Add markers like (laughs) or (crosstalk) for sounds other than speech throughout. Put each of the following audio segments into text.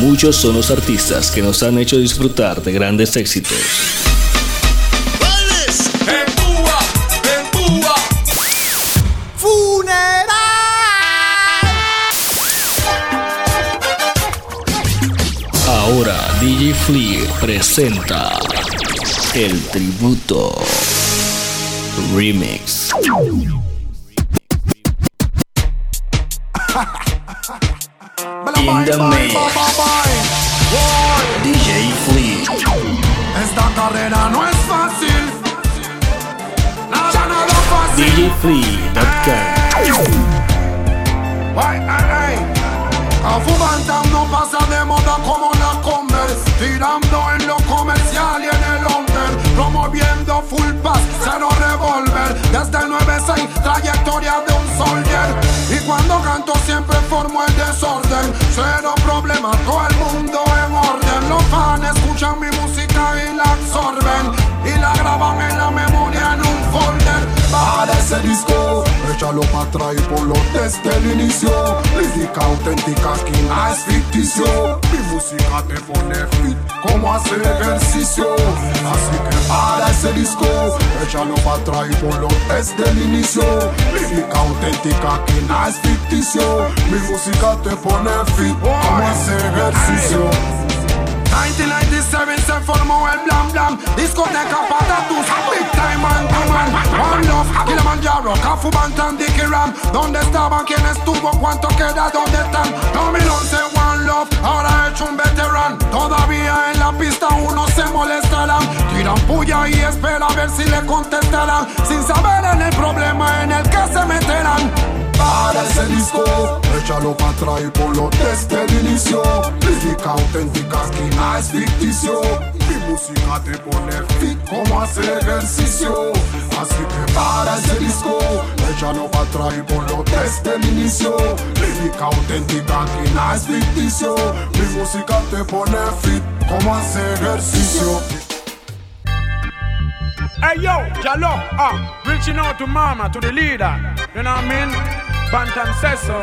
Muchos son los artistas que nos han hecho disfrutar de grandes éxitos. Ahora DJ Flea presenta el tributo remix. In the mix. DJ Flea. Esta carrera no es fácil. Nada, nada fácil. DJFlea.com. Ay, ay, ay. Cafu Bantam no pasa de moda como la Converse Tirando en lo comercial y en el under Promoviendo full pass, cero revolver Desde el 9-6, trayectoria de un soldier canto siempre formo el desorden. Cero problema, todo el mundo Para ese disco, échalo para atrás y ponlo desde el inicio Lírica auténtica, aquí nada es ficticio Mi música te pone fit como hacer ejercicio Así que para ese disco, échalo para atrás y ponlo desde el inicio Lírica auténtica, aquí nada es ficticio Mi música te pone fit como hacer ejercicio 1997 se formó el Blam Blam Discoteca Patatus Big time man man One Love, Kilimanjaro, Cafu Bantam, Dicky Ram ¿Dónde estaban? ¿Quién estuvo? ¿Cuánto queda? ¿Dónde están? 2011 One Love, ahora hecho un veterán Todavía en la pista uno se molestarán Tiran puya y espera a ver si le contestarán Sin saber en el problema en el que se meterán para ese disco Échalo para atrás y ponlo desde el inicio Lírica auténtica, aquí nada es ficticio Mi música te pone fit como hacer ejercicio Así que para ese disco Échalo para atrás y ponlo desde el inicio Lírica auténtica, aquí nada es ficticio Mi música te pone fit como hacer ejercicio Hey yo, Jalo, uh, reaching out to mama, to the leader. You know what I mean? Bantam says so.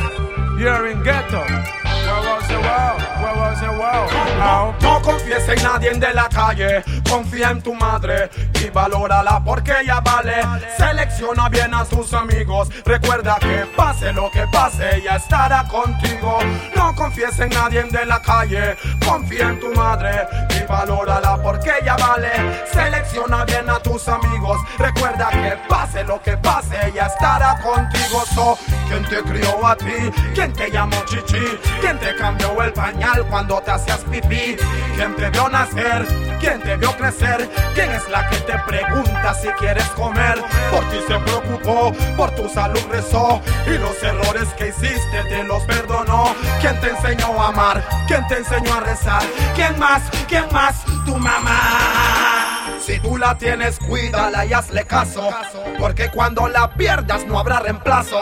You're in ghetto. Where was the world? Oh. No confíes en nadie de la calle, confía en tu madre y valórala porque ella vale. Selecciona bien a tus amigos, recuerda que pase lo que pase, ella estará contigo. No confíes en nadie de la calle, confía en tu madre y valórala porque ella vale. Selecciona bien a tus amigos, recuerda que pase lo que pase, ella estará contigo. So, ¿Quién te crió a ti? ¿Quién te llamó chichi? ¿Quién te cambió el pañal cuando te hacías pipí? ¿Quién te vio nacer? ¿Quién te vio crecer? ¿Quién es la que te pregunta si quieres comer? Por ti se preocupó, por tu salud rezó y los errores que hiciste te los perdonó. ¿Quién te enseñó a amar? ¿Quién te enseñó a rezar? ¿Quién más? ¿Quién más? Tu mamá. Si tú la tienes, cuídala y hazle caso. Porque cuando la pierdas no habrá reemplazo.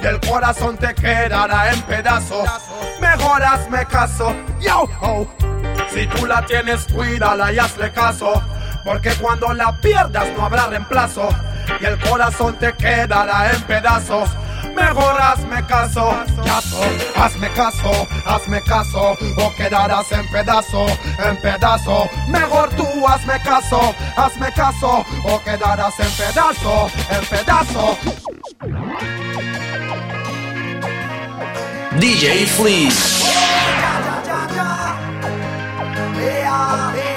Y el corazón te quedará en pedazos. Mejor hazme caso. Yo. Si tú la tienes, cuídala y hazle caso. Porque cuando la pierdas no habrá reemplazo. Y el corazón te quedará en pedazos. Mejor hazme caso, caso, hazme caso, hazme caso, o quedarás en pedazo, en pedazo. Mejor tú hazme caso, hazme caso, o quedarás en pedazo, en pedazo. DJ Flea. Yo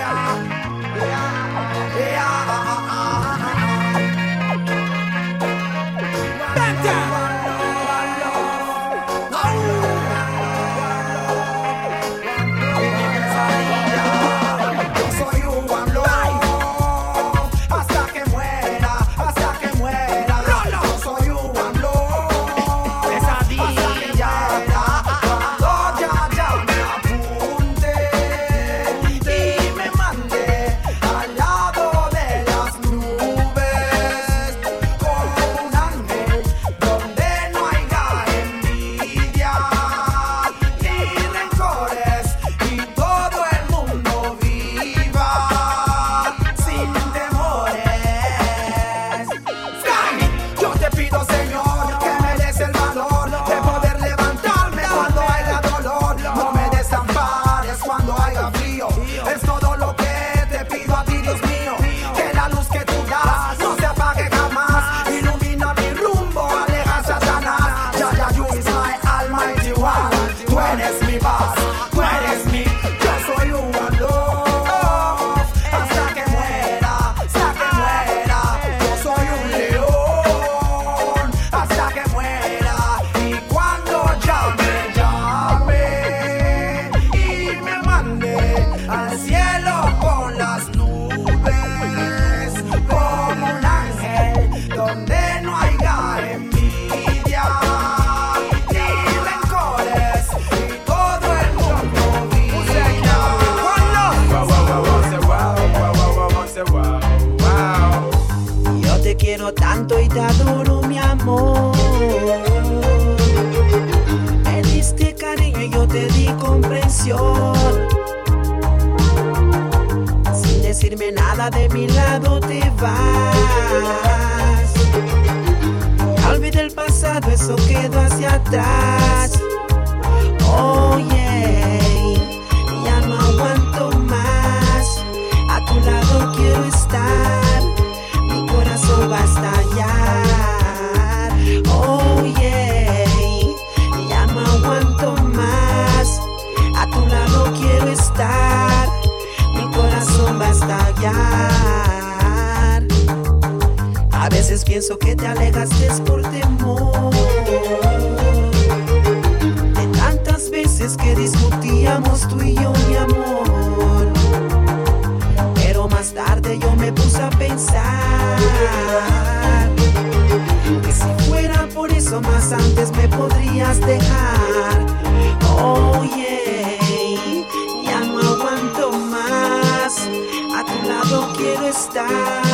pienso que te alejaste es por temor de tantas veces que discutíamos tú y yo, mi amor. Pero más tarde yo me puse a pensar que si fuera por eso más antes me podrías dejar. Oh yeah, ya no aguanto más. A tu lado quiero estar,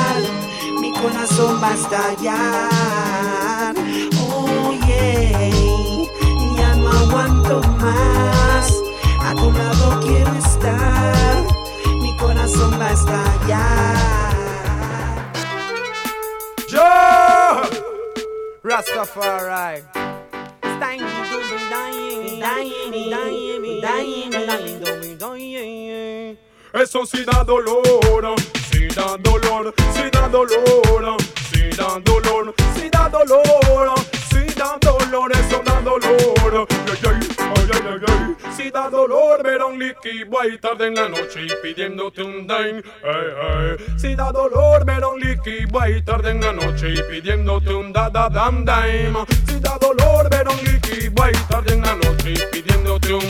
corazón va a estallar. Oh yeah, ya no aguanto más. A tu lado quiero estar, mi corazón va a estallar. Joe! Rastafari. Eso sí da dolor, da dolor, sí da dolor, sí da dolor, sí da dolor, sí da dolor, eso da dolor. Sí da dolor ver a un liqui boy tarde en la noche y pidiéndote un dime. Ay, ay. Sí da dolor ver a un liqui boy tarde en la noche y pidiéndote un da da dam dime. Sí da dolor ver a un liqui boy tarde en la noche y pidiéndote un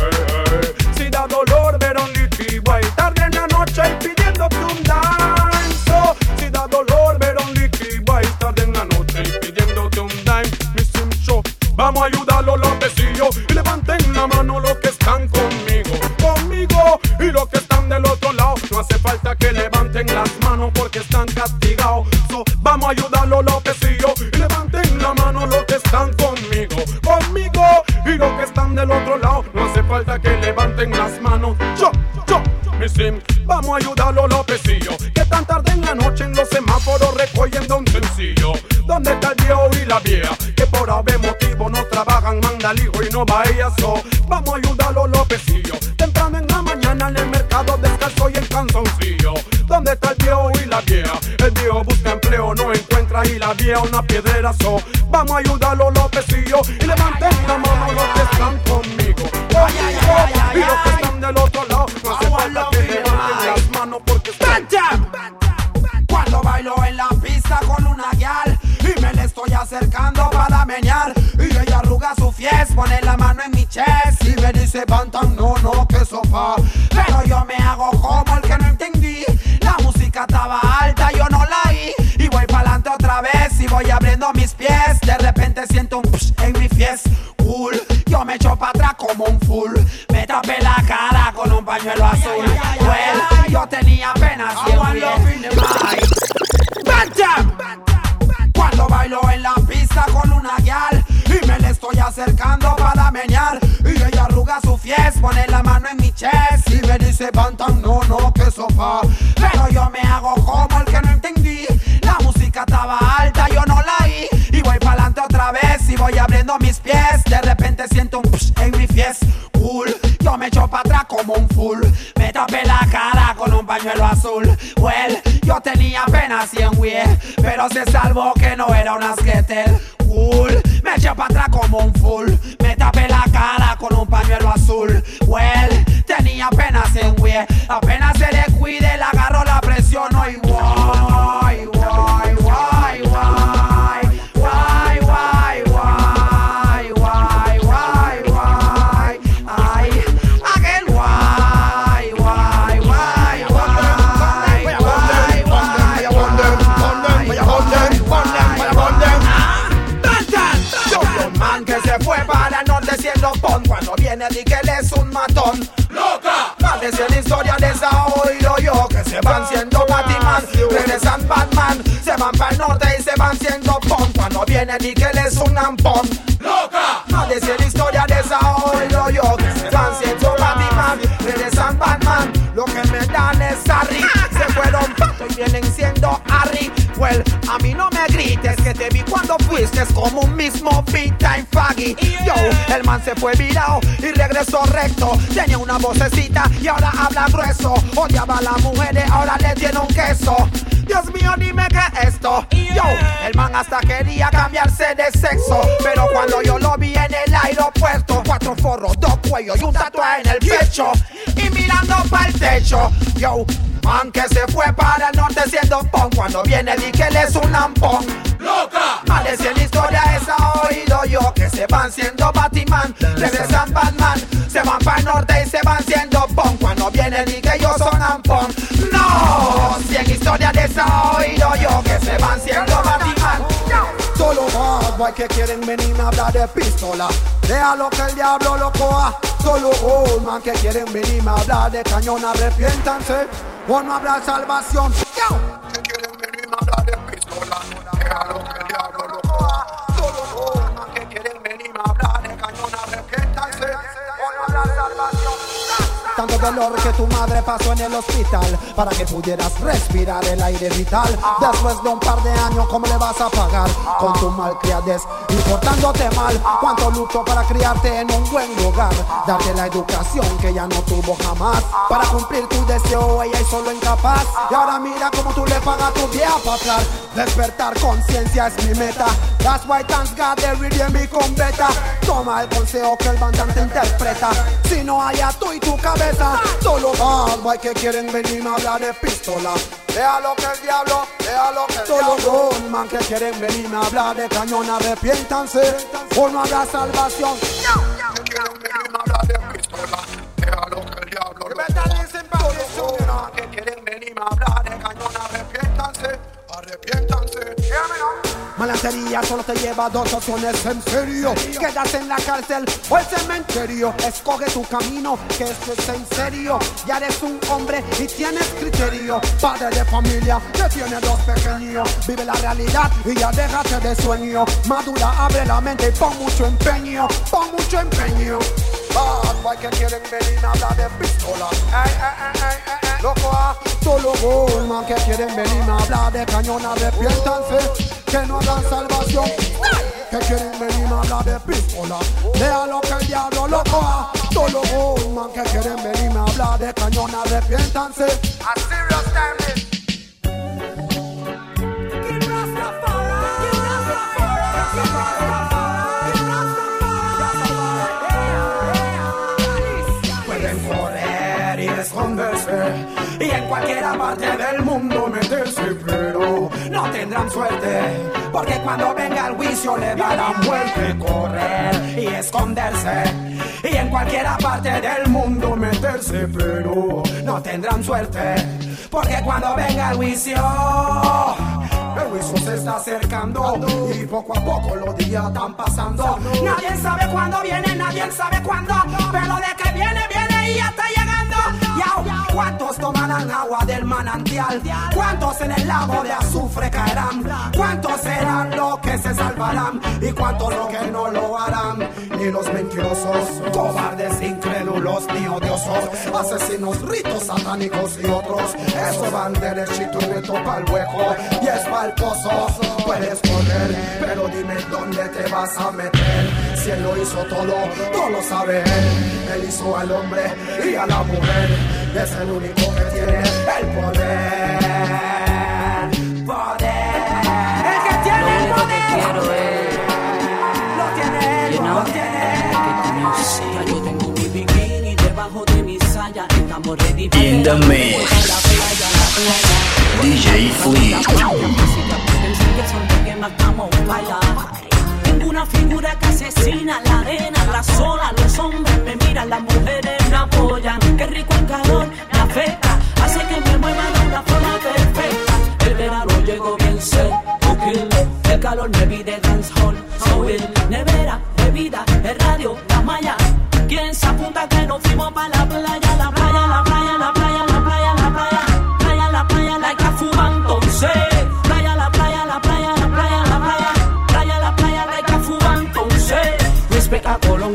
Ay, ay. Si da dolor ver a un liqui boy tarde en la noche y pidiéndote un danzo. Si da dolor ver a un liqui boy tarde en la noche y pidiéndote un dime. Mi sim show. Vamos a ayudarlo los vecinos y levanten la mano los que están conmigo, conmigo y los que están del otro lado. No hace falta que levanten las manos porque están castigados. So, vamos a ayudarlo los vecinos y levanten la mano los que están conmigo, conmigo y los que están del otro lado. No hace falta que levanten las manos. Yo, yo, mi sim, vamos a ayudarlo los vecinos que tan tarde en la noche en los semáforos recogiendo un sencillo. ¿Dónde está el viejo y la vieja? Que por haber motivo no trabajan, manda al hijo y no va ella so. Vamos a ayudarlo los vecinos. Temprano en la mañana en el mercado descalzo y en canzoncillo. ¿Dónde está el viejo y la vieja? El viejo busca empleo, no encuentra y la vieja una piedra so. Vamos a ayudarlo los vecinos y levanten la mano los que están conmigo. Y que están del otro lado. Las manos porque. Cuando bailo en la pista con una guial y me le estoy acercando para meñar y ella arruga su fies, pone la mano en mi chest y me dice Bantam, no, no, que sofá. Pero yo me hago como el que no entendí. La música estaba alta, yo no la oí y voy pa'lante otra vez y voy abriendo mis pies. De repente siento un psh en mi fies, cool. Yo me echo para atrás como un full. Pañuelo azul. Well, yo tenía apenas 100 pies. Bantam. Cuando bailo en la pista con una guial y me le estoy acercando para meñar y ella arruga su fies, pone la mano en mi chest y me dice Bantam, no, no, que sofá. Pero yo me hago como el que no entendí. La música estaba alta, yo no la oí y voy pa'lante otra vez y voy abriendo mis pies. De repente siento un psh en mi fies, cool. Yo me echo para atrás pañuelo azul. Well, yo tenía apenas 100 wies, pero se salvó que no era un asquetel. Cool, me eché para atrás como un full. Me tapé la cara con un pañuelo azul. Well, van siendo Batman, regresan Batman. Se van para el norte y se van siendo pon Cuando viene di que él es un ampón. ¡Loca! Más de cien historias de esa oído yo te vi cuando fuiste es como un mismo beat time faggy. Yo, el man se fue virado y regresó recto. Tenía una vocecita y ahora habla grueso. Odiaba a las mujeres, ahora le tiene un queso. Dios mío, dime qué esto. Yo, el man hasta quería cambiarse de sexo. Pero cuando yo lo vi en el aeropuerto, cuatro forros, dos cuellos y un tatuaje en el pecho. Y mirando para el techo, yo, man que se fue para el norte siendo pon. Cuando viene, di que él es un lampón. ¡Loca! Más de 100 historias esa oído yo que se van siendo Batman, regresan Batman, se van para el norte y se van siendo pon. Cuando viene, di que ellos son ampón. No, 100 historias de esa oído yo que se van siendo Batman. Solo bad boy que quieren venir a hablar de pistola. Déjalo que el diablo lo coja. Solo old man que quieren venir a hablar de cañón. Arrepiéntanse o no habrá salvación. Tanto dolor que tu madre pasó en el hospital para que pudieras respirar el aire vital. Después de un par de años, ¿cómo le vas a pagar con tu malcriadez y portándote mal? ¿Cuánto luto para criarte en un buen lugar? Darte la educación que ya no tuvo jamás. Para cumplir tu deseo, ella es solo incapaz. Y ahora mira cómo tú le pagas tu día para atrás. Despertar conciencia es mi meta. That's why thanks God redeem me con beta. Toma el consejo que el bandante interpreta. Si no hay a tú y tu cabeza, solo bad que quieren venir a hablar de pistola. Déjalo que el diablo, déjalo que el Solo Goldman que quieren venir a hablar de cañón, arrepiéntanse o no habrá salvación. Que quieren venir a hablar de pistola. Déjalo que el diablo Solo Goldman que quieren venir a hablar de cañón, arrepiéntanse, arrepiéntanse. Malantería solo te lleva dos opciones en serio. Quedas en la cárcel o el cementerio. Escoge tu camino que esto es en serio. Ya eres un hombre y tienes criterio. Padre de familia que tiene dos pequeños. Vive la realidad y ya déjate de sueño. Madura, abre la mente y pon mucho empeño. Pon mucho empeño. Bad boy que quieren venir a hablar de pistola. Ey, ey, ey, ey, ey. Loco, ah, solo Goldman que quieren venir a hablar de Arrepiéntanse que no hagan salvación. Que quieren venir a hablar de pistola Déjalo que el diablo lo coja. Solo Goldman que quieren venir a hablar de cañón Arrepiéntanse A serious time Pueden correr y esconderse. Y en cualquier parte del mundo pero no tendrán suerte, porque cuando venga el juicio le darán muerte. Correr y esconderse y en cualquier parte del mundo meterse, pero no tendrán suerte, porque cuando venga el juicio el juicio se está acercando y poco a poco los días están pasando. Nadie sabe cuándo viene, nadie sabe cuándo, pero de que viene, viene y ya está llegando. ¿Cuántos tomarán agua del manantial? ¿Cuántos en el lago de azufre caerán? ¿Cuántos serán los que se salvarán? ¿Y cuántos los que no lo harán? Ni los mentirosos, cobardes, incrédulos, ni odiosos, asesinos, ritos satánicos y otros. Eso van derechito y pa'l hueco y es pozo. Puedes correr, pero dime dónde te vas a meter. Si él lo hizo todo, todo lo sabe él. Él hizo al hombre y a la mujer. Es el único que tiene el poder. Poder. El que tiene el poder. Lo tiene él, lo tiene Ya yo tengo mi bikini debajo de mi saya. Estamos ready para In the mix. DJ Flea. Una figura que asesina la arena, la sola, los hombres me miran, las mujeres me apoyan. Qué rico el calor, me afecta, hace que me mueva de una forma perfecta. El verano llegó bien seco, el calor me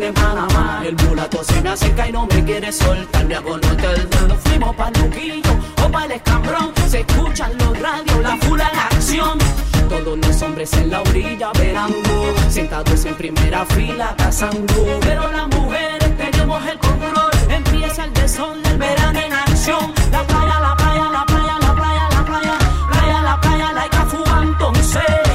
a Panamá, el mulato se me acerca y no me quiere soltar. Me hago hotel, nos fuimos para Luquillo o para el escambrón. Se escuchan los radios, la fula en acción. Todos los hombres en la orilla verando, sentados en primera fila cazando. Pero las mujeres tenemos el control. Empieza el desorden del verano en acción. La playa, la playa, la playa, la playa, la playa, playa, la playa, la Cafu entonces.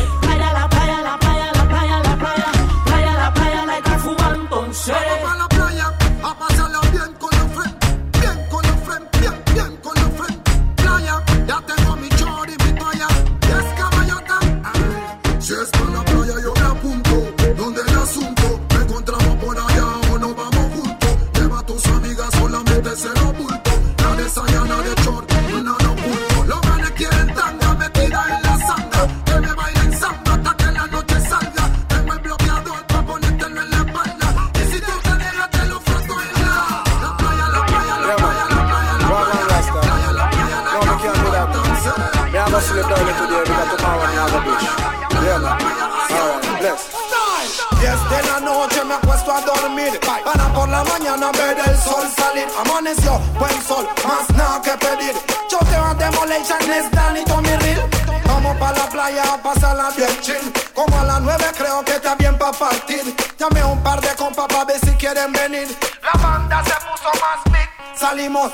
Sol salir. Amaneció, buen sol, más nada que pedir. Choteo a Demolition, es Danny, Tommy Real Vamos pa' la playa a pasarla bien chill. Como a las nueve creo que está bien pa' partir. Llamé un par de compas pa' ver si quieren venir. La banda se puso más big Salimos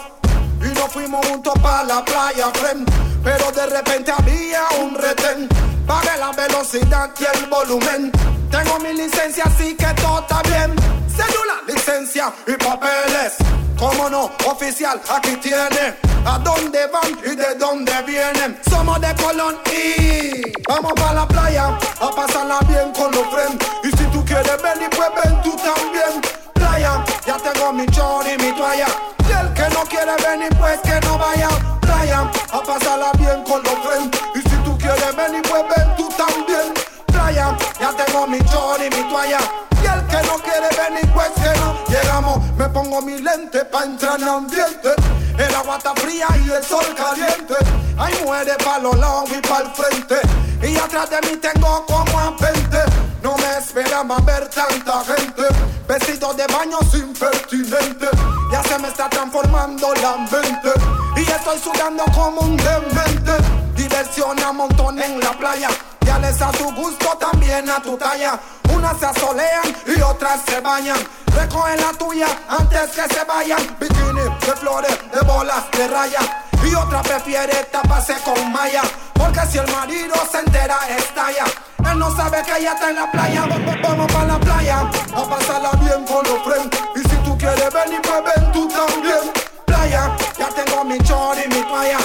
y nos fuimos juntos pa' la playa, friend. Pero de repente había un retén. Pagué la velocidad y el volumen. Tengo mi licencia así que todo está bien. Cédula, licencia y papeles Cómo no, oficial, aquí tiene A dónde van y de dónde vienen Somos de Colón y Vamos pa' la playa a pasarla bien con los friends Y si tú quieres venir pues ven tú también Playa, ya tengo mi chor y mi toalla y el que no quiere venir, pues que no vaya. Playa, a pasarla bien con los friends. Y si tú quieres venir, pues ven tú también. Playa, ya tengo mi chor y mi toalla. El que no quiere venir, pues que no. Llegamos, me pongo mi lente pa' entrar en ambiente. El agua está fría y el sol caliente. Hay muere pa' los lados y pa' el frente. Y atrás de mí tengo como a 20. No me esperaba ver tanta gente. Vestido de baño impertinente. Ya se me está transformando la mente. Y estoy sudando como un demente. Diversión a montón en la playa. Ya les a tu gusto, también a tu talla. Unas se asolean y otras se bañan. Recoge la tuya antes que se vayan. Bikini de flores, de bolas, de raya. Y otra prefiere taparse con malla. Porque si el marido se entera, estalla. Él no sabe que ella está en la playa. Va- va- Vamos para la playa a pasarla bien con los friends. Y si tú quieres venir, pues ven tú también. Playa, ya tengo mi chor y mi toalla.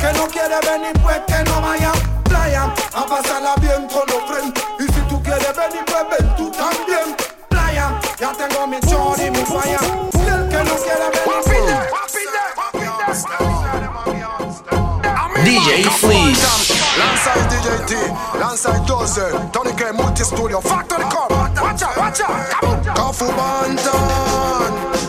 Y el que no quiere venir, pues que no vaya. Playa, a pasarla bien con los friends. Y si tú quieres venir, pues ven tú también. Playa, ya tengo mi chor y mi toalla. Y el que no quiere venir, DJ Fleece. Landside DJ T, Landside Dozer, Tony K Multi Studio, Factory Cup. Watch out, watch out. Kafu Bantan.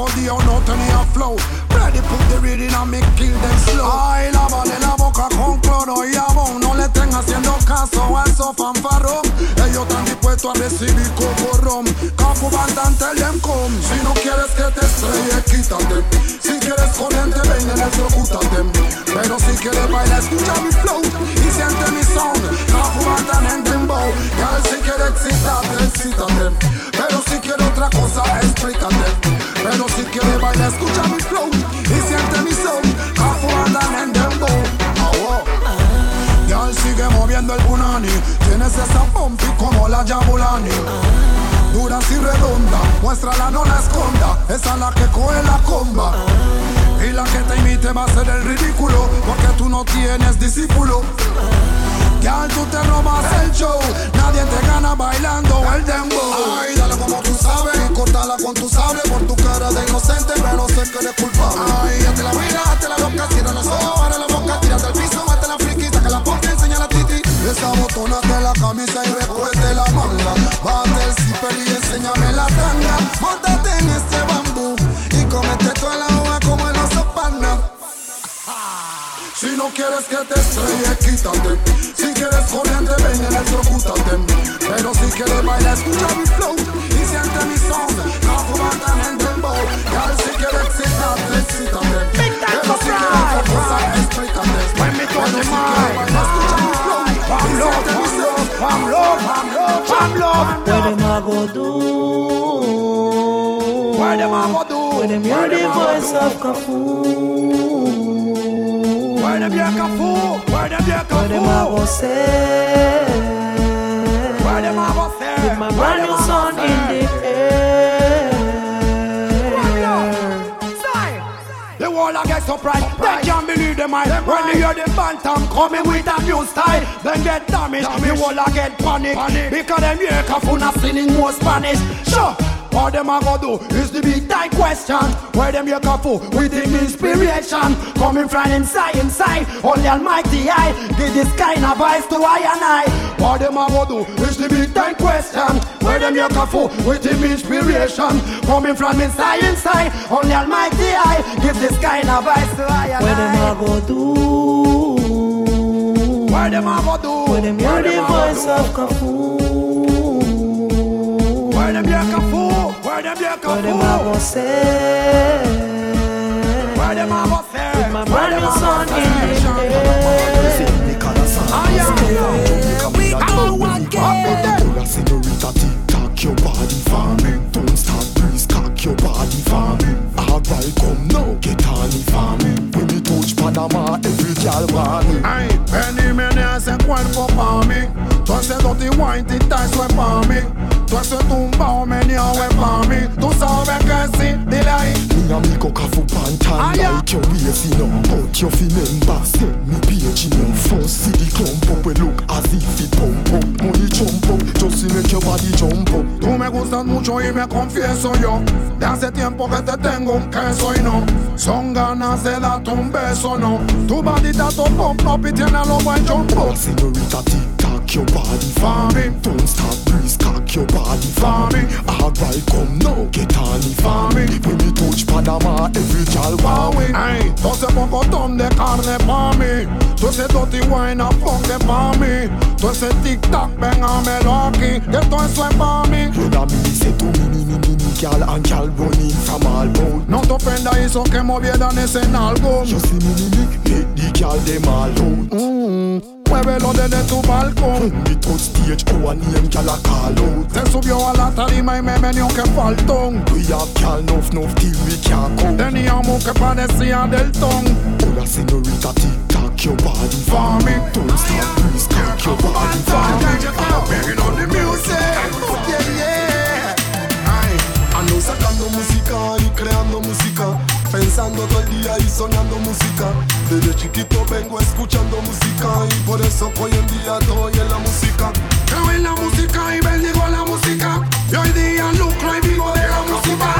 No tenía flow. Ready put the reading me kill slow. Ay, la boca con cloro y jabón No le haciendo caso a esos fanfarrón Ellos están dispuestos a recibir come. Si no quieres que te estrelle, quítate. Si quieres corriente, ven electrocútate Pero si quieres bailar, escucha mi flow Y siente mi sound. En dembow Girl, si quieres excitarte, excítate Pero si quieres otra cosa, explícate Pero si quieres bailar, escucha mi flow Y siente mi sound Cafu Bantan en dembow oh, Girl, sigue moviendo el punani. Tienes esa pompi como la Jabulani Dura y redonda, muéstrala, no la esconda. Esa es la que coge la comba. Y la que te imite va a ser el ridículo Porque tú no tienes discípulo Girl, tú te robas el show Nadie te gana bailando el dembow. Ay, dale como tú sabes Y cortala con tu sable Por tu cara de inocente Pero sé que eres culpable. Ay, hazte la mira, hazte la loca Cierra los ojos, abre la boca Tírate al piso, mate la friquita Que la ponga, enseña la titi. Esa botona de la camisa Y recuerde la manga. Bate el zipper y enséñame la tanga. Móntate en este bambú Y comete toda la hoja como el oso panda si no quieres que te estrelle, quítate. Si quieres corriente, ven electrocútate. Pero si quieres bailar, escucha mi flow y siente mi son. Cafu Bantan en dembow. Girl, si quieres excitarte, excítate. Pero si quieres otra cosa, explícate. When me touch Pero the si quieres mic. bailar, escucha mi flow y Pam love, siente mi pam son. love, pam love, pam love, pam love. What them a go do? Where them a go do? When them hear Where the them a go voice do? of Cafu why them yank a fool? Why them yank a fool? Why them have a say? Why them have a say? With my brand new son in the air. The world I get surprised, they can't believe the mind When right. they hear the phantom coming with a new style Then get damaged, damaged. the world I get panic, panic. Because them here, not singing more Spanish Sure, what them a go do is the big time question. Where them hear Kafu with him inspiration coming from inside, inside. Only Almighty I give this kind of voice to I and I. What them a go do is the big time question. Where them hear Kafu with him inspiration coming from inside, inside. Only Almighty I give this kind of voice to I and I. What them a go do? Where them a go do? When them hear the voice of Cafu Kafu? Where them hear What them a go Kafu? say? Where them a go say? My Where brand them new a go son say? in the air Ah, yeah. We go again. Hola, señorita, tic-tac your body for me. Don't stop, please cock your body for me. Alright, come now, get on it for me. When you touch Panama, every girl want me. Ay, Benny me ese cuerpo pa' mí. Tú ese dirty wine, tita, eso es pa' mí. Tú ese tumbao, meneado es pa' mí. Tú sabes que sí, dile ahí. Me and me go kafu pantan like your waist, you know. But you fi remember, send me page, you know. First see the clump up, we look as if it pump up. Money jump up, just to make your body jump up. Tú me gustas mucho y me confieso yo. De hace tiempo que te tengo un queso y no. Son ganas de darte un beso, no. Tu badita to pump up y tiene lo buen jump up. Señorita, tic-tac your body for me. Don't stop, please cock your body for me. Alright, come now, get on it for me. When you touch Panama, every girl want me. Ay, tú ese pocotón de carne pa' mí. Tú ese dirty wine funke pa' mí. Tú ese tic-tac, véngamelo aquí. Que todo eso es pa' mí. Me say to me, me, me, me, me, girl and girl running from all bout. No te ofenda eso que movieran ese. You see me, me, me, make the girl them all out. Mm, muévelo desde tu balcón. When me touch stage, oh, a name girl a call out. Se subió a la tarima. We have girl enough, enough till we can't come. Teníamos que parecía del señorita, tic-tac your body For me. Don't stop, please cock your body for me. Banging on the music. Yeah, yeah. Ay, Ando sacando música y creando música Pensando todo el día y soñando música Desde chiquito vengo escuchando música Y por eso hoy en día estoy en la música creo en la música y bendigo la música. Y hoy día lucro y vivo de la música.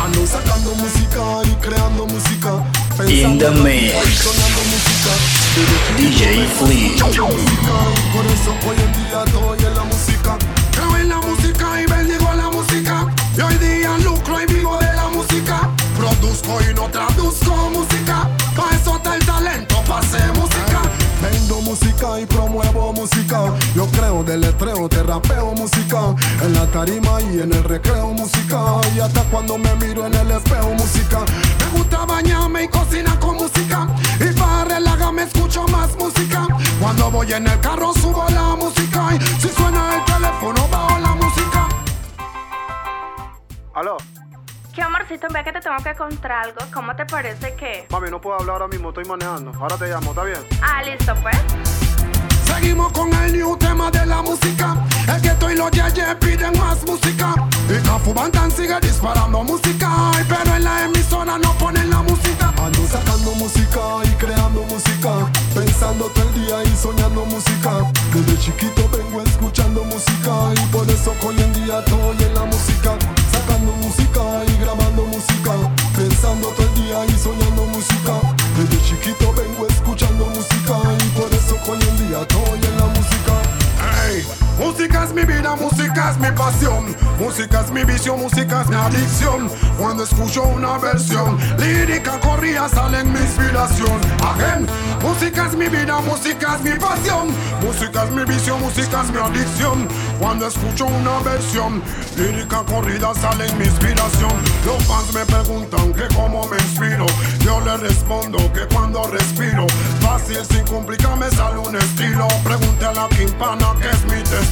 Ando sacando música y creando música Pensando the mix. DJ Flea. Por eso hoy en día estoy en la música. Produzco y no traduzco música. Pa' eso está el talento, pa' hacer música. Vendo música y promuevo música. Yo creo del letreo, te rapeo música. En la tarima y en el recreo música. Y hasta cuando me miro en el espejo música. Me gusta bañarme y cocinar con música. Y para relajarme escucho más música. Cuando voy en el carro subo la música. Y si suena el teléfono bajo la música. Aló, ¿Qué amorcito? Ve que te tengo que contar algo. ¿Cómo te parece que...? mami, no puedo hablar ahora mismo, estoy manejando. Ahora te llamo, ¿está bien? Ah, listo, pues. Seguimos con el new tema de la música. Es que estoy los yeyes piden más música. Y Cafu Bantan sigue disparando música. Ay, pero en la emisora no ponen la música. Ando sacando música y creando música. Pensando todo el día y soñando música. Desde chiquito vengo escuchando música. Y por eso hoy en día estoy en la música. Música y grabando música. Pensando todo el día y soñando música. Música es mi vida, música es mi pasión. Música es mi visión, música es mi adicción. Cuando escucho una versión lírica corría sale en mi inspiración. Again, música es mi vida, música es mi pasión. Música es mi visión, música es mi adicción. Cuando escucho una versión lírica corrida sale en mi inspiración. Los fans me preguntan que cómo me inspiro. Yo les respondo que cuando respiro, fácil sin complicarme sale un estilo. Pregunte a la quimpana que es mi testigo.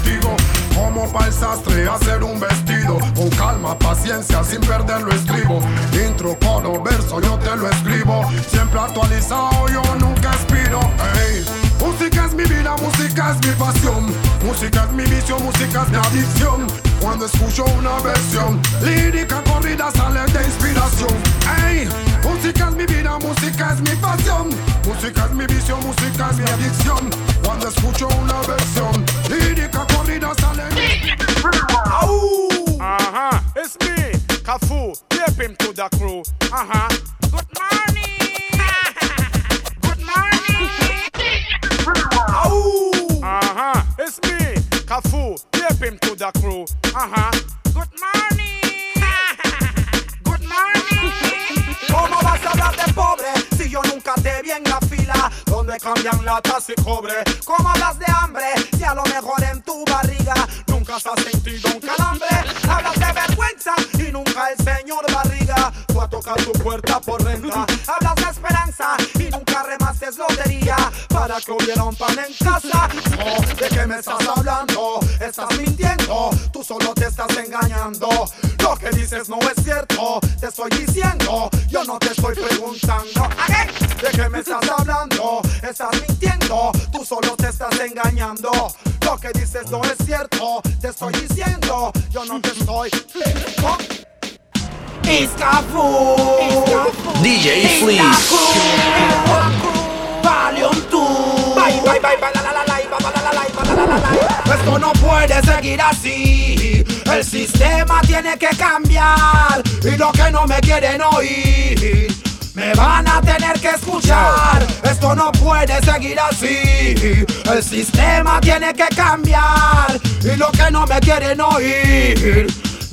Como para el sastre hacer un vestido. Con calma, paciencia, sin perder lo escribo. Intro, coro, verso, yo te lo escribo. Siempre actualizado, yo nunca expiro. Música es mi vida, música es mi pasión. Música es mi vicio, música es mi adicción. Cuando escucho una versión lírica corrida sale de inspiración. Ey, música es mi vida, música es mi pasión. Música es mi vicio, música es mi adicción. Cuando escucho una versión lírica corrida sale de Uh-huh, it's me, Kafu. Tape him to the crew. Uh-huh. Good morning. Him to the crew. Uh-huh. Good morning. (laughs) Good morning. ¿Cómo vas a hablar de pobre si yo nunca te vi en la fila donde cambian latas y cobre? ¿Cómo hablas de hambre si a lo mejor en tu barriga nunca has sentido un calambre? Hablas de vergüenza y nunca el señor barriga fue a tocar tu puerta por renta. Para que hubiera un pan en casa. Oh, ¿De qué me estás hablando? Estás mintiendo, tú solo te estás engañando. Lo que dices no es cierto, te estoy diciendo, yo no te estoy preguntando. ¿De qué me estás hablando? Estás mintiendo, tú solo te estás engañando. Lo que dices no es cierto, te estoy diciendo, yo no te estoy. Escafu, DJ Flea. Tú. Esto no puede seguir así. El sistema tiene que cambiar. Y lo que no me quieren oír. Me van a tener que escuchar. Esto no puede seguir así. El sistema tiene que cambiar. Y lo que no me quieren oír.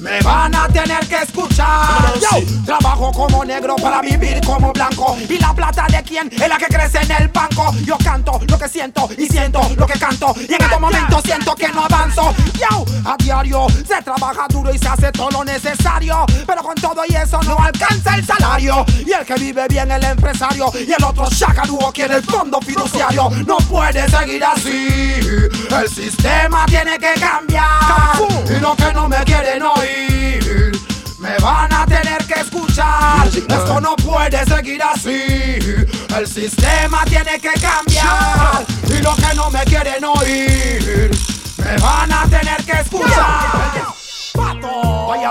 Me van a tener que escuchar. Yo trabajo como negro para vivir como blanco. Y la plata de quién es la que crece en el banco. Yo canto lo que siento y siento lo que canto. Y en estos momentos siento que no avanzo. Yo a diario se trabaja duro y se hace todo lo necesario. Pero con todo y eso no alcanza el salario. Y el que vive bien el empresario. Y el otro chacaludo quiere el fondo fiduciario. No puede seguir así. El sistema tiene que cambiar. Y lo que no me quieren oír. Me van a tener que escuchar. Esto no puede seguir así. El sistema tiene que cambiar. Y lo que no me quieren oír. Me van a tener que escuchar. Pato. Vaya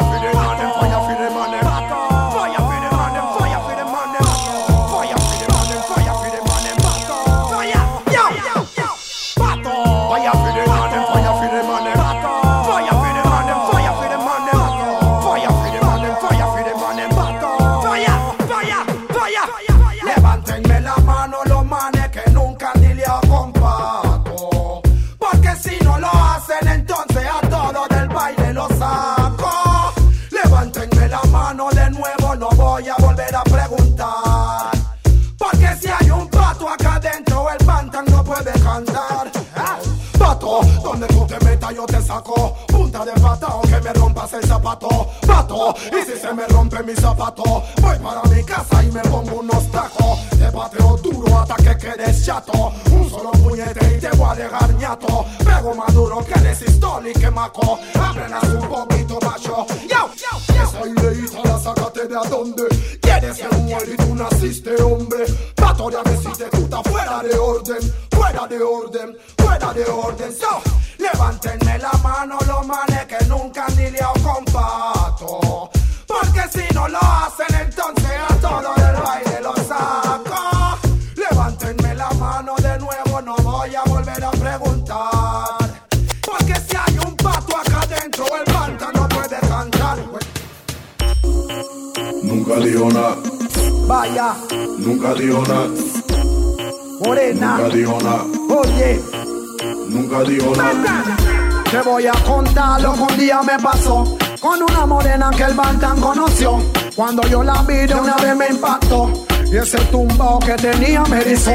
día me pasó con una morena que el Bantan conoció. Cuando yo la vi de una vez me impactó y ese tumbao que tenía me erizó.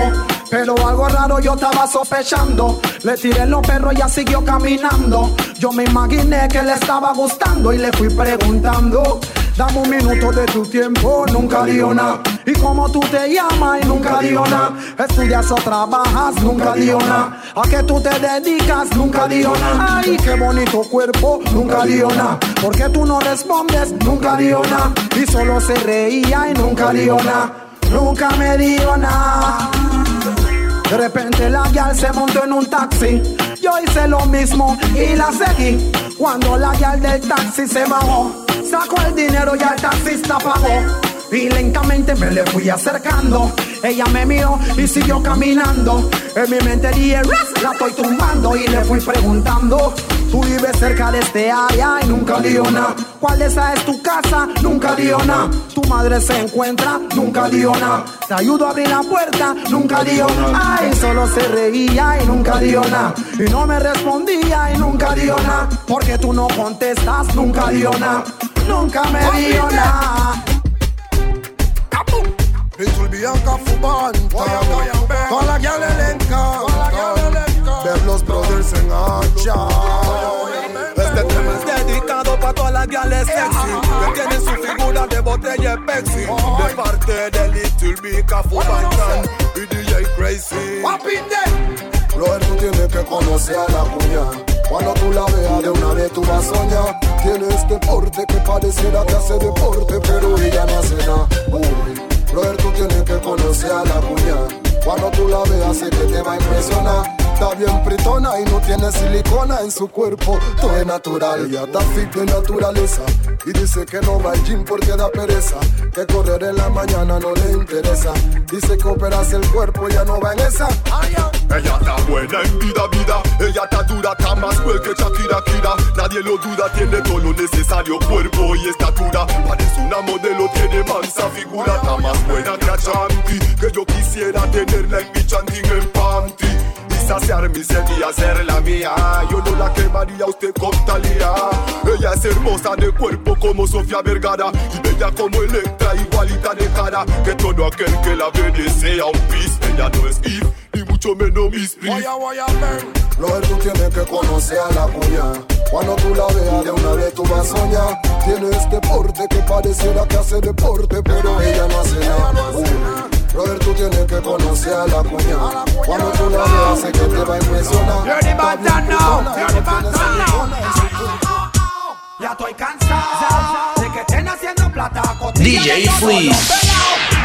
Pero algo raro yo estaba sospechando. Le tiré los perros y ya siguió caminando. Yo me imaginé que le estaba gustando y le fui preguntando. Dame un minuto de tu tiempo, nunca dijo nada. Y como tú te llamas y nunca dijo nada. Estudias o trabajas, nunca dijo nada. A qué tú te dedicas, nunca dijo nada. Ay, qué bonito cuerpo, nunca dijo nada. ¿Por qué tú no respondes? Nunca dijo nada. Y solo se reía y nunca dijo nada. Nunca me dijo nada. De repente la gal se montó en un taxi. Yo hice lo mismo y la seguí. Cuando la gal del taxi se bajó, sacó el dinero y el taxista pagó. Y lentamente me le fui acercando. Ella me miró y siguió caminando. En mi mente dije, la estoy tumbando. Y le fui preguntando, tú vives cerca de este área y nunca dijo nada. ¿Cuál de esa es tu casa? Nunca dijo nada. Tu madre se encuentra, nunca dijo nada. Te ayudo a abrir la puerta, nunca dijo nada. Ay, solo se reía y nunca dijo nada. Y no me respondía y nunca dijo nada. Porque tú no contestas, nunca dijo nada. Nunca me dijo nada. Little Bianca Fubanta Toda la guiale le encanta Ver los brothers en hacha Este tema es dedicado para todas las guiales sexy Que tienen su figura de botella Pepsi De parte de Little Bianca Fubanta Y DJ Crazy Brother, tú tienes que conocer a la cuña Cuando tú la veas de una vez tú vas a soñar Tiene este porte que pareciera que hace deporte Pero ella no hace nada Uy. Brother, tú tienes que conocer a la cuña. Cuando tú la veas, sé que te va a impresionar. Está bien pritona y no tiene silicona en su cuerpo. Todo es natural, ella está fit de naturaleza. Y dice que no va al gym porque da pereza. Que correr en la mañana no le interesa. Dice que operas el cuerpo, ya no va en esa. Ella está buena en vida, vida. Ella está dura, está más fuerte que Shakira, Kira. Nadie lo duda, tiene todo lo necesario, cuerpo y estatura. Parece una modelo, tiene mansa figura. Está más buena que a Chanti. Que yo quisiera tenerla en mi chanting en panty. Mi sed y la mía. Yo no la quemaría usted con Talía. Ella es hermosa de cuerpo como Sofía Vergara. Y bella como Electra, igualita de cara. Que todo aquel que la ve desea un pis. Ella no es Eve, ni mucho menos Miss Please. Brother, tú tienes que conocer a la cuña. Cuando tú la veas de una vez tú vas a soñar. Tiene este porte que pareciera que hace deporte, pero ella no hace nada. Brother, tú tienes que conocer a la cuña. Cuando tú la veas, sé que te va a impresionar. You're the bad now, you're the no bad now. Ya estoy cansado de que estén haciendo plata DJ Fleece.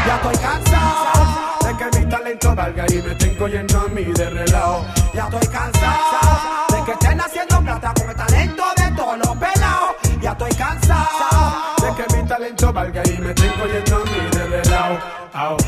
Ya estoy cansado de que mi talento valga y me estén cogiendo a mí de relajo. Ya estoy cansado de que estén haciendo plata con el talento de todos los pelados. Ya estoy cansado de que mi talento valga y me estén cogiendo a mí de relajo.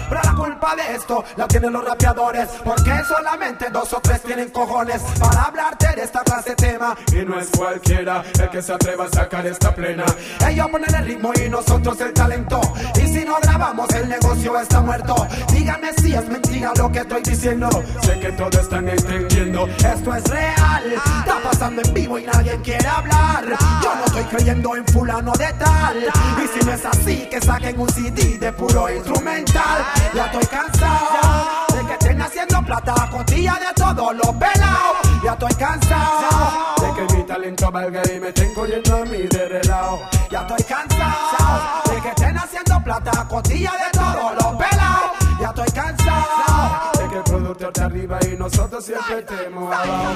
La de esto la tienen los rapeadores Porque solamente dos o tres tienen cojones Para hablarte de esta clase de tema. Y no es cualquiera el que se atreva a sacar esta plena. Ellos ponen el ritmo y nosotros el talento. Y si no grabamos el negocio está muerto. Díganme si es mentira lo que estoy diciendo. Sé que todos están entendiendo. Esto es real. Está pasando en vivo y nadie quiere hablar. Yo no estoy creyendo en fulano de tal. Y si no es así que saquen un CD de puro instrumental. Ya estoy cansado de que estén haciendo plata costilla de todos los pelados Ya estoy cansado de que mi valga y me tengo yendo a mí de relajo. Ya estoy cansado de que estén haciendo plata, costilla de todos los pelados. Ya estoy cansado de que el productor está arriba y nosotros siempre estemos abajo.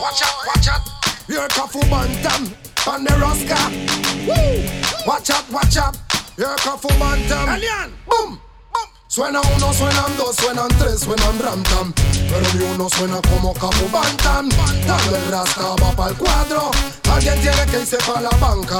Watch out, watch out. Here Kafu Bantam on the Rosca. Woo. Watch out, watch out. Here Kafu Bantam. Alien. Boom. Suena uno, suenan dos, suenan tres, suenan ramtam. Pero ni uno suena como Capu Bantam. Dando el rasta va pa'l cuadro. Alguien tiene que irse pa' la banca.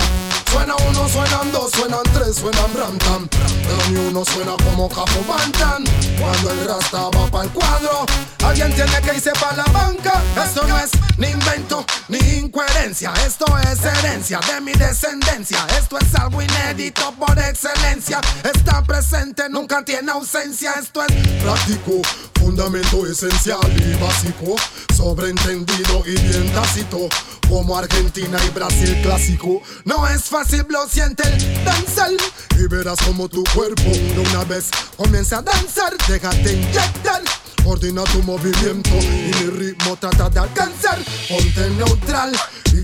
Suena uno, suenan dos, suenan tres, suenan ramtam. Pero ni uno suena como Capu Bantam. Cuando el rasta va pa'l cuadro. Alguien tiene que irse pa' la banca. Esto no es ni invento ni incoherencia. Esto es herencia de mi descendencia. Esto es algo inédito por excelencia. Está presente, nunca tiene ausencia. Esto es práctico, fundamento esencial y básico. Sobreentendido y bien tácito. Como Argentina y Brasil clásico. No es fácil, lo siente el danzar. Y verás como tu cuerpo una vez comienza a danzar. Déjate inyectar. Ordena tu movimiento y mi ritmo trata de alcanzar. Ponte neutral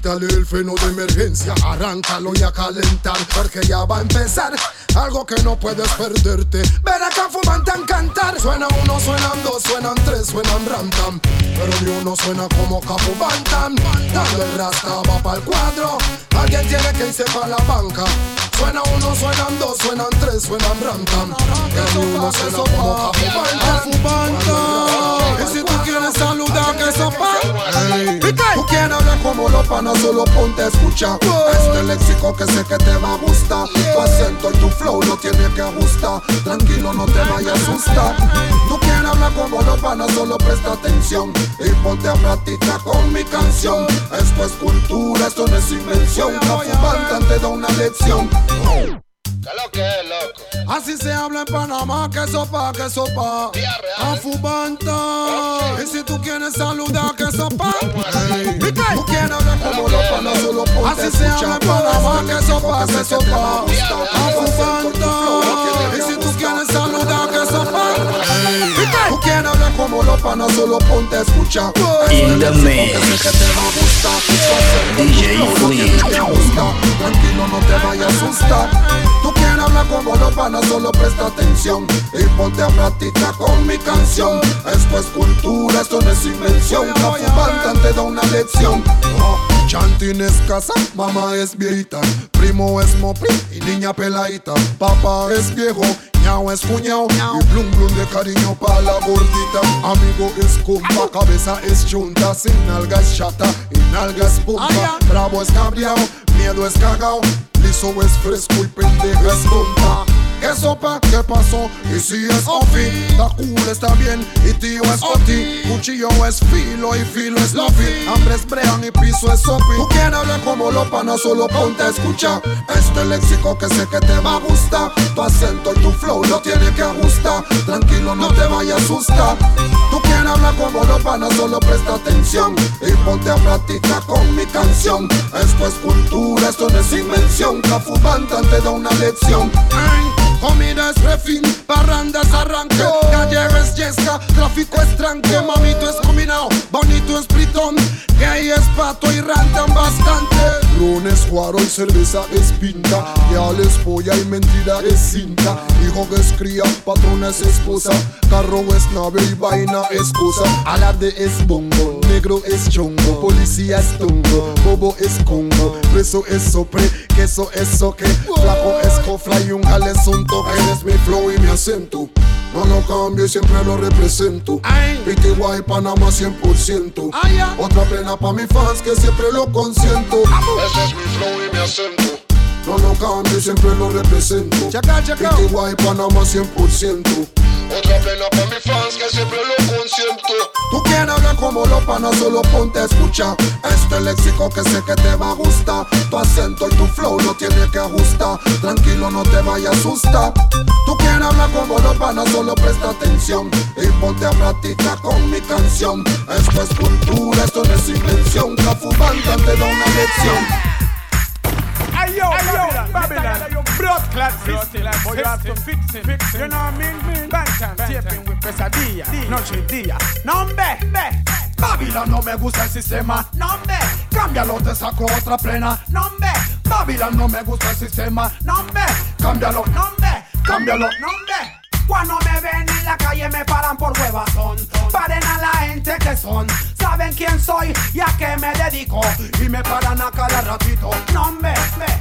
dale el freno de emergencia. Arráncalo y a calentar porque ya va a empezar. Algo que no puedes perderte. Ver acá fumantan cantar. Suena uno, suenan dos, suenan tres, suenan ramtam. Pero ni uno suena como Capu Bantam. El rasta va pa'l cuadro. Alguien tiene que irse pa' la banca. Suena uno, suenan dos, suenan tres, suenan. Pero ni uno suena como Capu Bantam. Y si tú quieres saludar, que sopa. Los panas, solo ponte a escuchar. Este léxico que sé que te va a gustar. Tu acento y tu flow lo tienes que ajustar. Tranquilo, no te vayas a asustar. Tú quieres hablar como los panas, solo presta atención. Y ponte a practicar con mi canción. Esto es cultura, esto no es invención. Cafu Bantam te da una lección. ¿Qué lo que es, loco? Así se habla en Panamá, que sopa, que sopa. Afubanta. Y si tú quieres saludar, que sopa. Ey, Tú quieres hablar como los panas, solo ponte Así se habla en Panamá, que sopa, que sopa. Afubanta. Y si tú quieres saludar, que sopa. Tú quieres hablar como los panas, solo ponte a escuchar. In the mix. DJ Flea. Tranquilo, no te vayas a asustar. Hablar como los panas, solo presta atención y ponte a practicar con mi canción. Esto es cultura, esto no es invención. Cafu Bantam te da una lección. Oh, Chantín es casa, mamá es viejita, primo es mopi y niña peladita. Papá es viejo, ñao es cuñao y blum blum de cariño pa' la gordita. Amigo es compa, cabeza es chunta, sin nalga es chata y nalga es punta. Bravo es cabreado, miedo es cagao, liso es fresco y pendeja es tonta. ¿Qué sopa? ¿Qué pasó? Y si es Ofi, está cool, está bien, y tío es Oti. Cuchillo es filo y filo es Lofi. Hambre es brean y piso es sopi. Tú quieres hablar como los panas, solo ponte a escuchar. Este léxico que sé que te va a gustar. Tu acento y tu flow lo tienes que ajustar. Tranquilo, no te vayas a asustar. Tú quieres hablar como los panas, solo presta atención. Y ponte a practicar con mi canción. Esto es cultura, esto no es invención. Cafu Bantam te da una lección. Comida es refín, parrandas arranque. Calle es yesca, tráfico es tranque. Mamito es combinado, bonito es pritón. Gay es pato y rantan bastante. Ron es guaro y cerveza es pinta. Real es polla y mentira es cinta. Hijo es cría, patrona es esposa. Carro es nave y vaina es cosa. Alarde es bongo, negro es chongo Policía es tongo, bobo es congo Preso es sopre, queso es soque Flaco es cofla y un jale es un toque. Eres mi flow y mi acento. No lo cambio y siempre lo represento. PTY Panamá 100% Otra plena pa' mis fans que siempre lo consiento. Ese es mi flow y mi acento. No lo cambio y siempre lo represento. PTY Panamá 100% Otra plena para mis fans que siempre lo consiento. Tú quieres hablar como los panas, solo ponte a escuchar. Este léxico que sé que te va a gustar. Tu acento y tu flow lo tienes que ajustar. Tranquilo, no te vayas a asustar. Tú quieres hablar como los panas, solo presta atención. Y ponte a practicar con mi canción. Esto es cultura, esto no es invención. Cafu Bantam te da una lección Hey yo, Babylon, blood clot system, but you have to fix it, fix it. You know what I mean? Bantam, taping with pesadilla, noche y día. Nombre, Babylon no me gusta el sistema, no me cámbialo, te saco otra plena, no me Babylon no me gusta el sistema, no me cámbialo, no me cámbialo, no me cuando me ven en la calle me paran por huevazón. Paren a la gente que son. Saben quién soy y a qué me dedico. Y me paran a cada ratito. No me.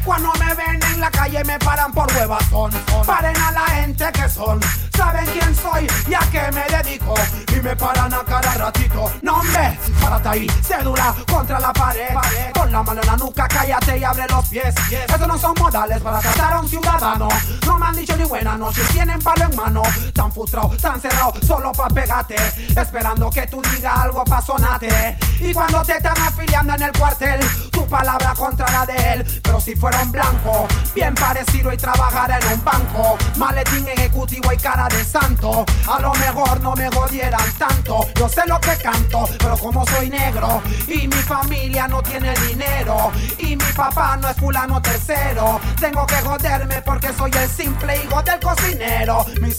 Cuando me ven en la calle me paran por huevazón. Paren a la gente que son. Saben quién soy y a qué me dedico. Y me paran a cada ratito. No me, párate ahí. Cédula contra la pared. Con la mano en la nuca, cállate y abre los pies. Esos no son modales para tratar a un ciudadano. No me han dicho ni buena noche. Tienen palo en mano tan frustrado, tan cerrado, solo pa' pegarte, esperando que tú digas algo pa' sonarte. Y cuando te están afiliando en el cuartel, tu palabra contra la de él, pero si fuera un blanco, bien parecido y trabajar en un banco, maletín ejecutivo y cara de santo, a lo mejor no me jodieran tanto, yo sé lo que canto, pero como soy negro y mi familia no tiene dinero y mi papá no es fulano tercero, tengo que joderme porque soy el simple hijo del cocinero, mi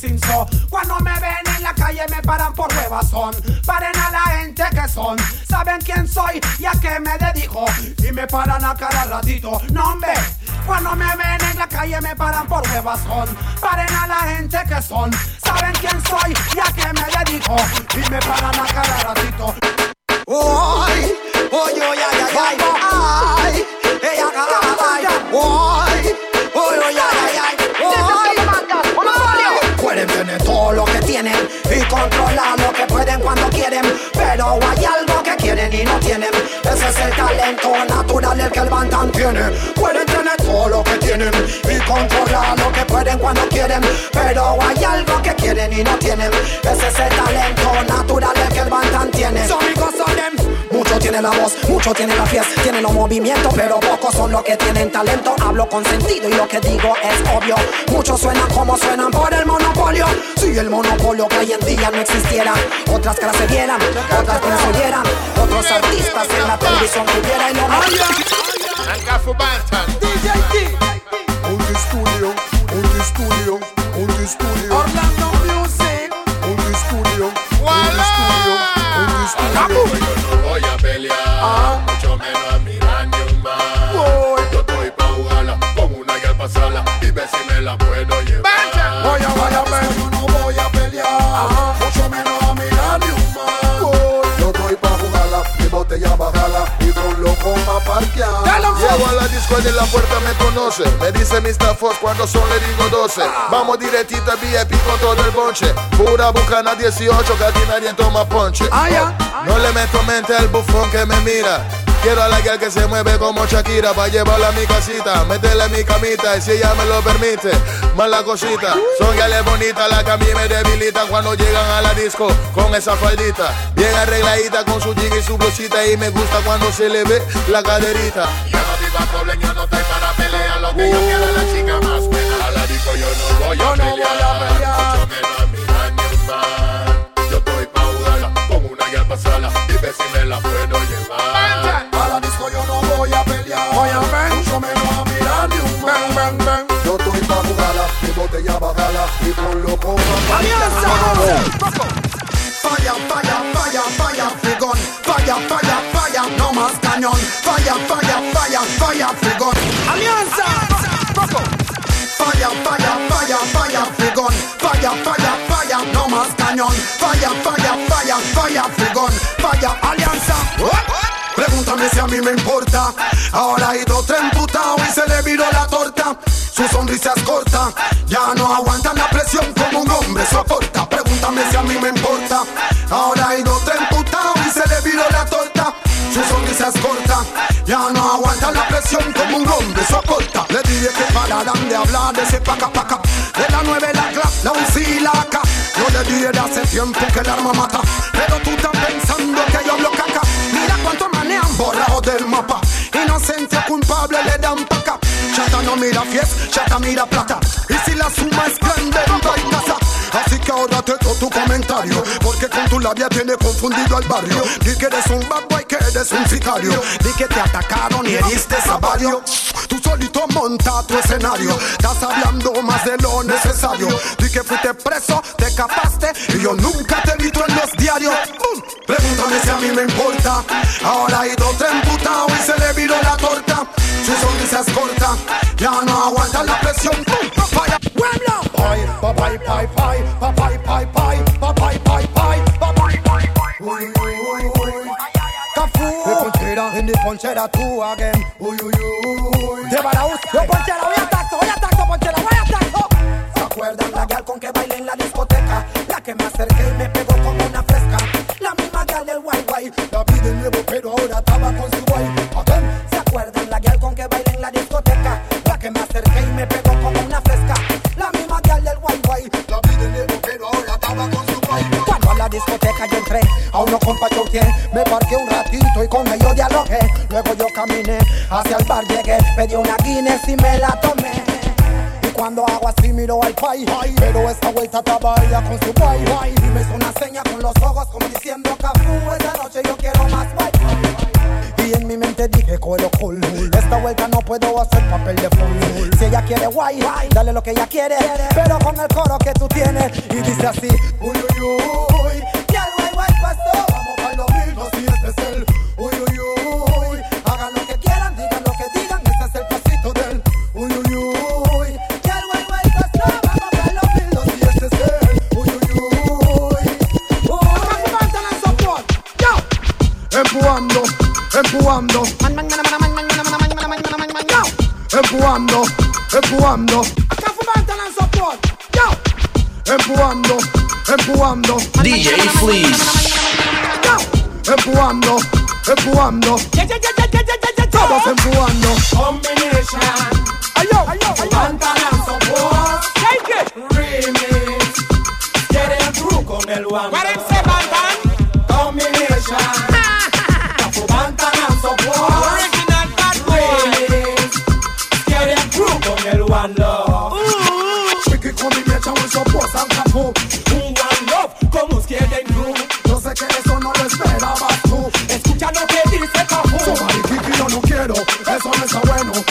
cuando me ven en la calle me paran por huevazón. Paren a la gente que son. Saben quién soy y a qué me dedico. Y me paran a cada ratito. No me. Cuando me ven en la calle me paran por huevazón. Paren a la gente que son. Saben quién soy y a qué me dedico y me paran a ratito. Hoy, hoy, hoy, ay, ay, ay, ella ay, hoy, hoy, hoy, ay, ay, hoy. Pueden tener todo lo que tienen y controlar lo que pueden cuando quieren, pero hay algo que quieren y no tienen. Ese es el talento natural el que el Bantam tiene. Pueden tener todo lo que tienen y controlar lo que pueden cuando quieren, pero hay algo que quieren y no tienen. Ese es el talento natural el que el Bantam tiene. Son amigos son Muchos tienen la voz, muchos tienen la fiesta, tienen los movimientos, pero pocos son los que tienen talento. Hablo con sentido y lo que digo es obvio. Muchos suenan como suenan por el monopolio. Si el monopolio que hoy en día no existiera, otras caras se vieran, otras que se oyeran, otros artistas en la televisión tuvieran Un estudio, un estudio, un estudio. Orlando Music. Un estudio, un estudio, un estudio. Yo no voy a pelear, mucho menos a mirar ni un más. Yo estoy pa' jugarla, con una que pasarla y ver si me la puedo llevar. A la disco y de la puerta me conoce. Me dice Mr. Fox cuando son le digo 12. Vamos directita VIP con todo el bonche. Pura bucana 18 que aquí nadie toma ponche. No le meto mente al bufón que me mira. Quiero a la girl que se mueve como Shakira Pa' llevarla a mi casita, meterla en mi camita Y si ella me lo permite, más la cosita Son gales bonitas, la que a mí me debilitan Cuando llegan a la disco con esa faldita Bien arregladita con su jean y su blusita Y me gusta cuando se le ve la caderita Yo no digo problema, yo no estoy para pelear Lo que yo quiero es la chica más buena. A la disco yo no voy a pelear. Mucho menos a mirar ni un mal Yo estoy pa' jugarla, con una y al pasarla Y ver si me la puedo llevar. A la disco yo no voy a pelear, Voy a ver. mucho menos a mirar ni un mal. bang, bang. Yo estoy pa' jugarla, mi botella bajarla Y con loco pa' falla, falla, falla, companion. Fire, fire, fire, fire. Alianza, Poco. Fire, fire, fire, fire, frigon. Fire, fire, fire, no más cañón. Fire, fire, fire, fire, frigon. Fire, alianza. Pregúntame si a mí me importa. Ahora hay dos, tres emputados y se le viró la torta. Su sonrisa es corta. Ya no aguantan la presión como un hombre soporta. Pregúntame si a mí me importa. Ahora hay dos, tres Su sonrisa es corta, ya no aguantan la presión como un hombre soporta. Le dije que pararan de hablar de ese paca paca. De la nueve la clap, la UCI la. Yo le dije de hace tiempo que el arma mata. Pero tú estás pensando que yo hablo caca. Mira cuánto manejan borrado del mapa. Inocente culpable le dan pa' acá. Chata no mira fies, chata mira plata. Y si la suma es grande, no hay casa. Ahora te tu comentario. Porque con tu labia tiene confundido al barrio. Di que eres un bad boy que eres un sicario. Di que te atacaron y heriste a varios. Tú solito monta tu escenario. Estás hablando más de lo necesario. Di que fuiste preso, te escapaste y yo nunca te he visto en los diarios. Mm. Pregúntame si a mí me importa. Ahora ha ido otro emputado y se le viró la torta. Su sonrisa es corta, ya no aguanta la presión. Vaya, pueblo. Pai, pa, pa, pa. Uy, De ponchera, en ponchera tú again. Uy, uy, uy. De Baraús, yo ponchera, voy a tacto, voy a tacto, ponchera, voy a tacto. ¿Se acuerdan la gal con que bailé en la discoteca? La que me acerqué y me pegó como una fresca. La misma gal del guay guay. La vi de nuevo, pero ahora estaba con su a uno compa choqué, me parqué un ratito y con ellos dialogué. Luego yo caminé hacia el bar, llegué, pedí una Guinness y me la tomé. Y cuando hago así miro al pai, pero esta vuelta ella con su guay. Y me hizo una seña con los ojos como diciendo Cafú, esta noche yo quiero más guay. Y en mi mente dije, colo cool. Esta vuelta no puedo hacer papel de fool. Si ella quiere guay, dale lo que ella quiere. Pero con el coro que tú tienes. Y dice así, Uy, uy, uy. Empujando. Empujando. Empujando. Acá fumando la support. Yo. Empujando. Empujando. DJ Fleece. Empujando. Empujando. Todos empujando. Combination. Ayo, ayo, ayo. Pantalón support. Take it. Remix. Get it through con el one. What is it, Combination. eso know.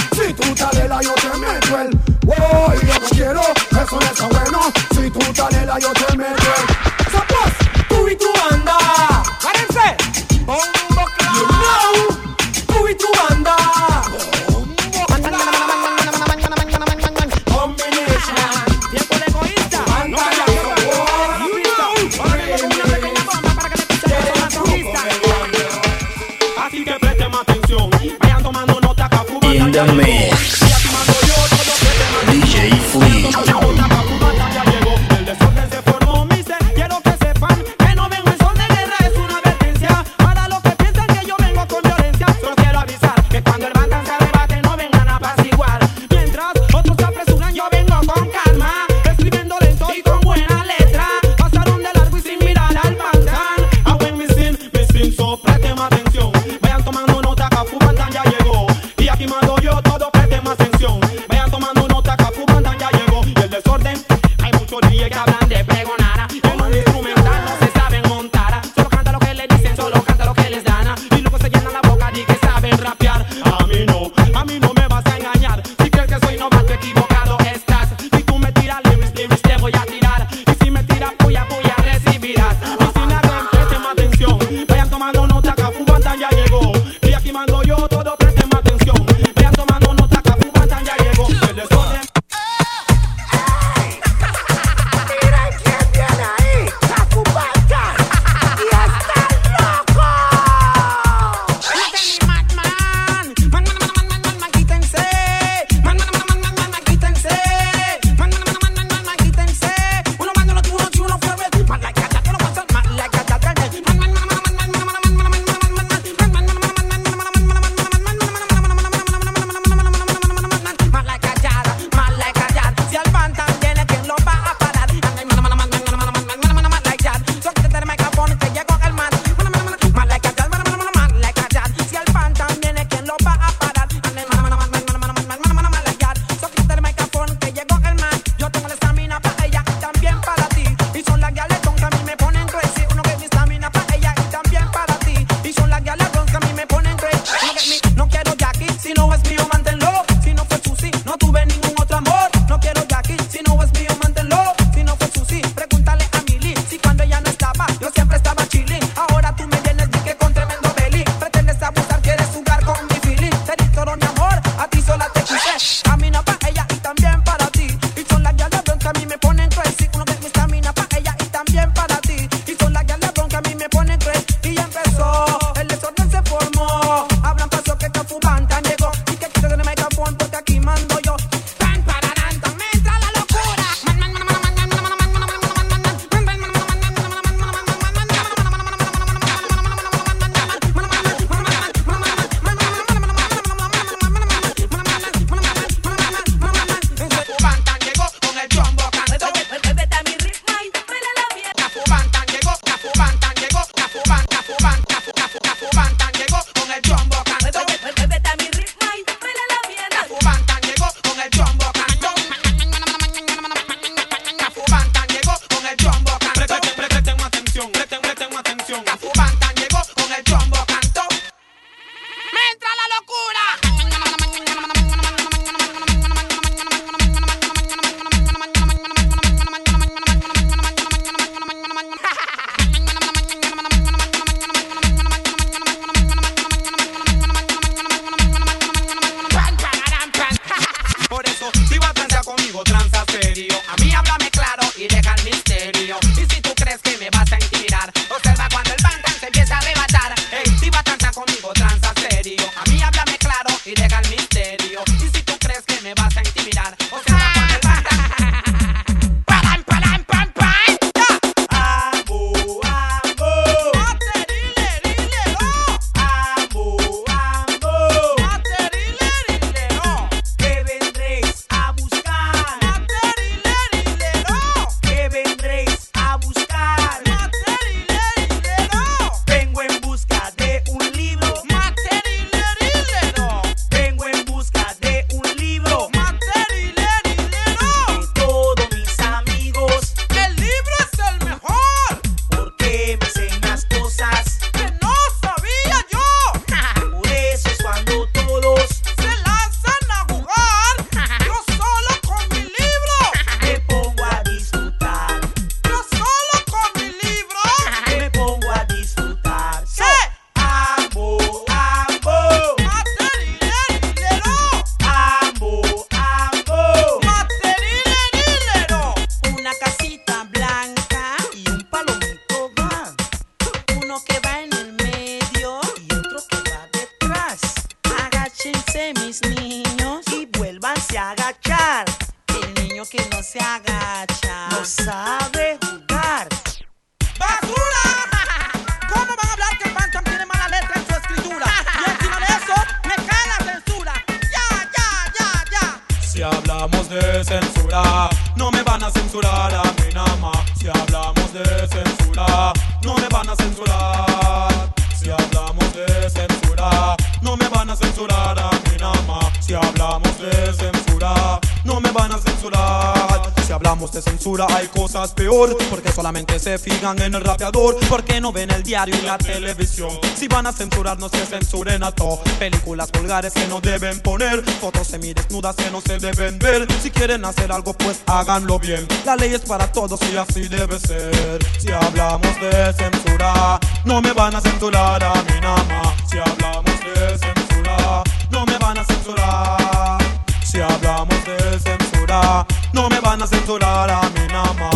y la televisión. Si van a censurarnos, que censuren a todo. Películas vulgares que no deben poner, fotos semidesnudas que no se deben ver. Si quieren hacer algo, pues háganlo bien. La ley es para todos y así debe ser. Si hablamos de censura, no me van a censurar a mi nama. Si hablamos de censura, no me van a censurar. Si hablamos de censura, no me van a censurar a mi nama.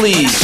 please.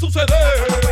suceder.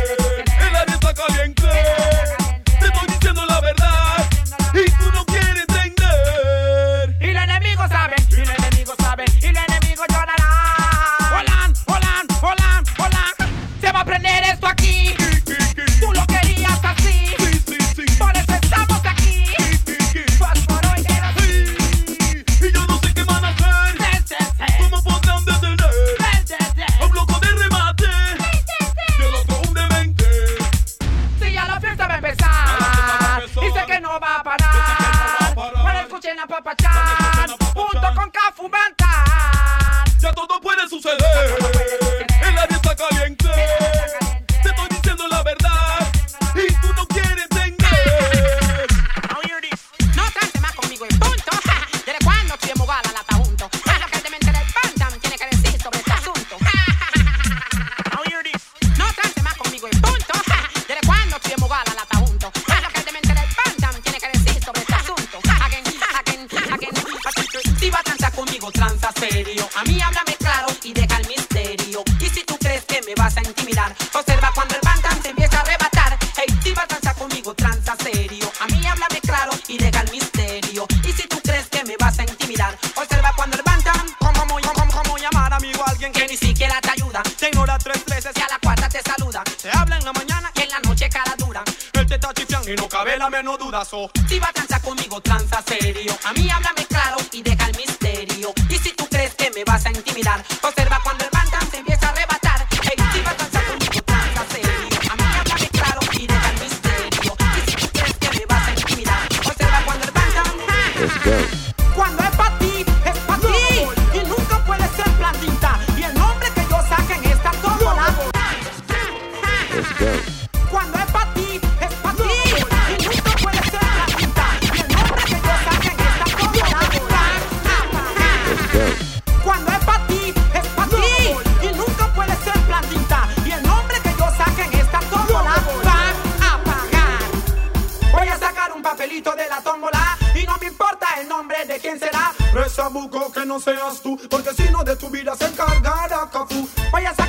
Cuando es para ti, es para ti. Y nunca puede ser plantita. Y el nombre que yo saque en esta tómbola van a pagar. Voy a sacar un papelito de la tómbola. Y no me importa el nombre de quién será. Reza buco que no seas tú. Porque si no de tu vida se encargará Cafú. Voy a sacar